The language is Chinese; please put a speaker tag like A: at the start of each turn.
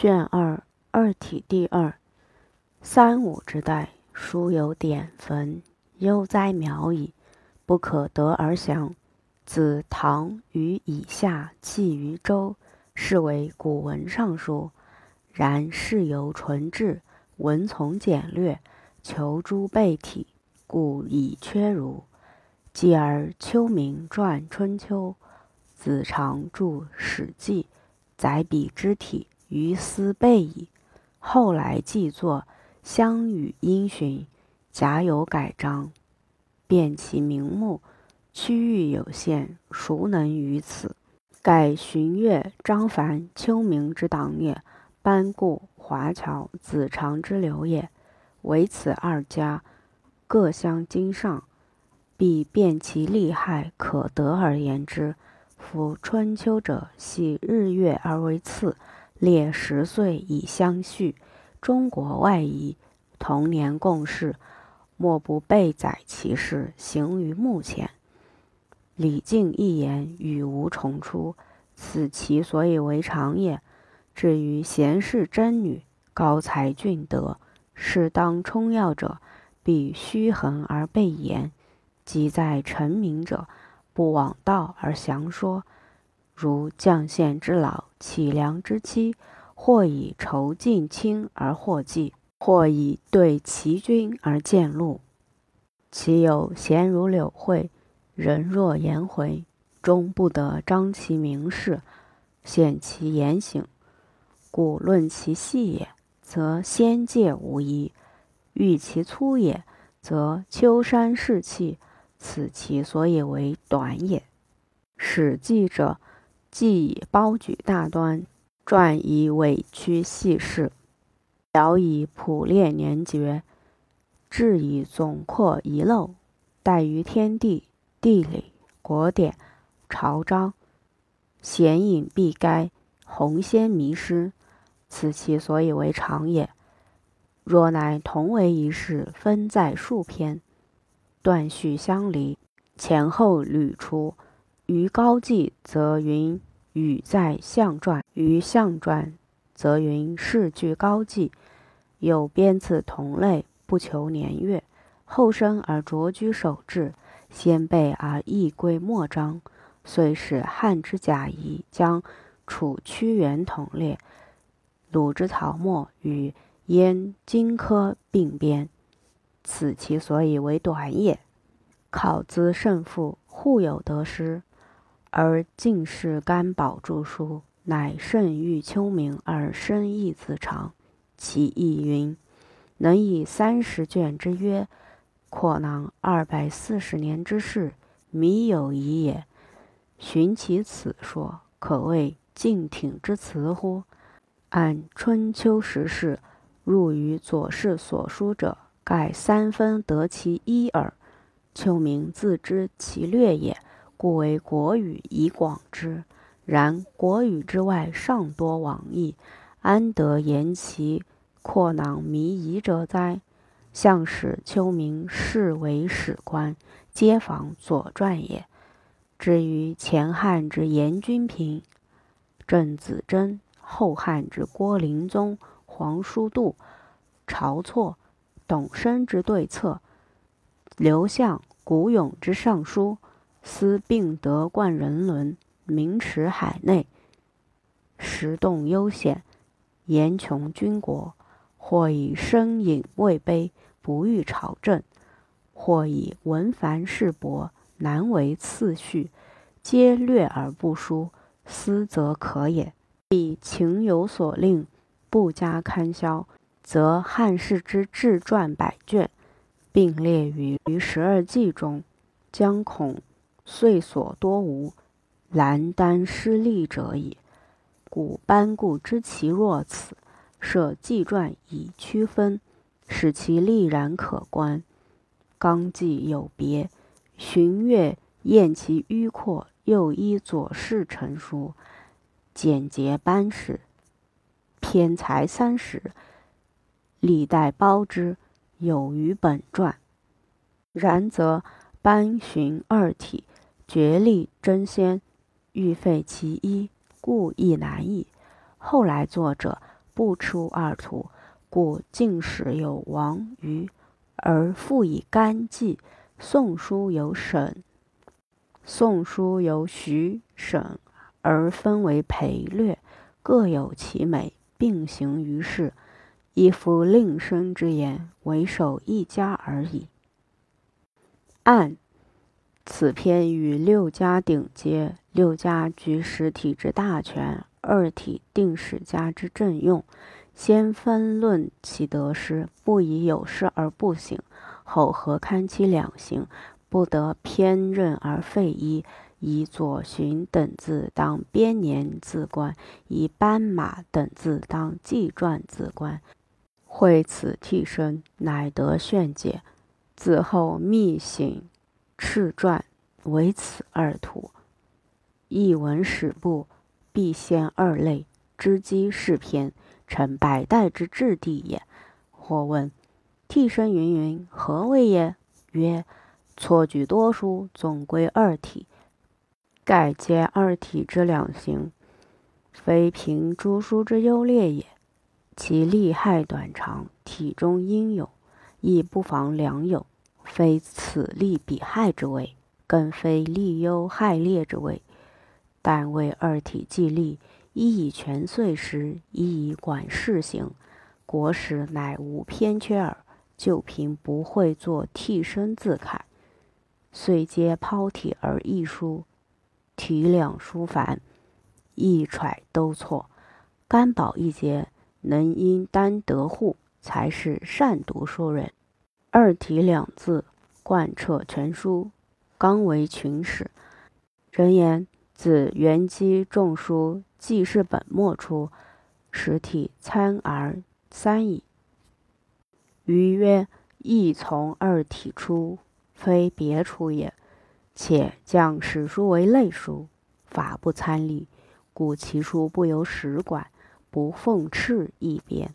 A: 卷二二体第二。三五之代，书有典坟，悠哉渺矣，不可得而详。子唐于以下弃于周，是为古文尚书。然事由纯质，文从简略，求诸备体，故以缺如。继而丘明传《春秋》，子长著《史记》，载彼之体于斯备矣。后来既作。相与因循，假有改章，辨其名目，区域有限，孰能于此？改荀悦、张凡、丘明之党也，班固、华侨、子长之流也。唯此二家，各相经上，必辨其利害，可得而言之。夫春秋者，系日月而为次，列十岁以相序。中国外夷同年共事，莫不备载其事，行于目前。李靖一言，语无重出，此其所以为常也。至于贤士贞女，高才俊德，适当充要者，必虚衡而备言；即在成名者，不枉道而详说。如将献之老，乞良之妻。或以酬近亲而获计，或以对齐君而见禄。其有贤如柳惠，人若颜回，终不得彰其名士，显其言行。故论其细也，则仙界无疑；欲其粗也，则丘山士气。此其所以为短也。史记者，既以包举大端。传以委屈细事，表以普列年绝，志以总括遗漏，待于天地、地理、国典、朝章，显隐必该，鸿先迷失，此其所以为常也。若乃同为一事，分在数篇，断续相离，前后捋出，于高记则云。语在象传，于象传则云世具高记，有编次同类，不求年月，后生而着居守志，先辈而易归末章，遂使汉之贾谊将楚屈原同列，鲁之曹沫与燕荆轲并编，此其所以为短也。考兹胜负，互有得失。而进士甘宝著书，乃甚欲丘明而深意自长。其意云：能以三十卷之约，扩囊二百四十年之事，弥有矣也。寻其此说，可谓敬挺之辞乎？按春秋时事，入于左氏所书者，盖三分得其一耳。丘明自知其略也。故为国语以广之，然国语之外尚多往义，安得言其阔囊弥遗者哉？向使丘明是为史官，皆仿《左传》也。至于前汉之严君平、郑子真，后汉之郭林宗、黄叔度、晁错、董升之对策，刘向、古勇之上书。思并得冠人伦，名驰海内，时动悠险，言穷军国；或以身隐位卑，不欲朝政；或以文繁事薄，难为次序，皆略而不书，思则可也。必情有所令，不加刊销，则汉室之志传百卷，并列于于十二纪中，将恐。遂所多无，兰丹失利者矣。故班固知其若此，设纪传以区分，使其立然可观。纲纪有别，荀悦验其迂阔，又依左氏成书，简洁班史，偏才三十，历代包之，有于本传。然则班荀二体。决力争先，欲废其一，故亦难矣。后来作者不出二途，故晋史有王虞，而复以干纪；宋书有沈，宋书有徐沈，而分为裴略，各有其美，并行于世。一夫令生之言，为守一家而已。按此篇与六家鼎接，六家举实体之大权，二体定史家之正用。先分论其得失，不以有失而不行；后合堪其两行，不得偏任而废一。以左寻等字当编年字官，以斑马等字当纪传字官。会此替身，乃得炫解。自后密省敕传，为此二图。译文史部必先二类，知机是篇，成百代之质地也。或问替身云云何谓也？曰：错举多书，总归二体。盖皆二体之两形，非凭诸书之优劣也。其利害短长，体中应有，亦不妨良有，非此利彼害之谓，更非利优害劣之谓。但为二体既立，一以全岁时，一以管事行，国史乃无偏缺耳。就凭不会作替身字楷，遂皆抛体而易书，体两书繁，一揣都错。干宝一节。能因单得户，才是善读书人。二体两字贯彻全书，刚为群史。人言自元基众书记事本末出，实体参而三矣。余曰：亦从二体出，非别出也。且将史书为类书，法不参例，故其书不由史管。不奉敕一编。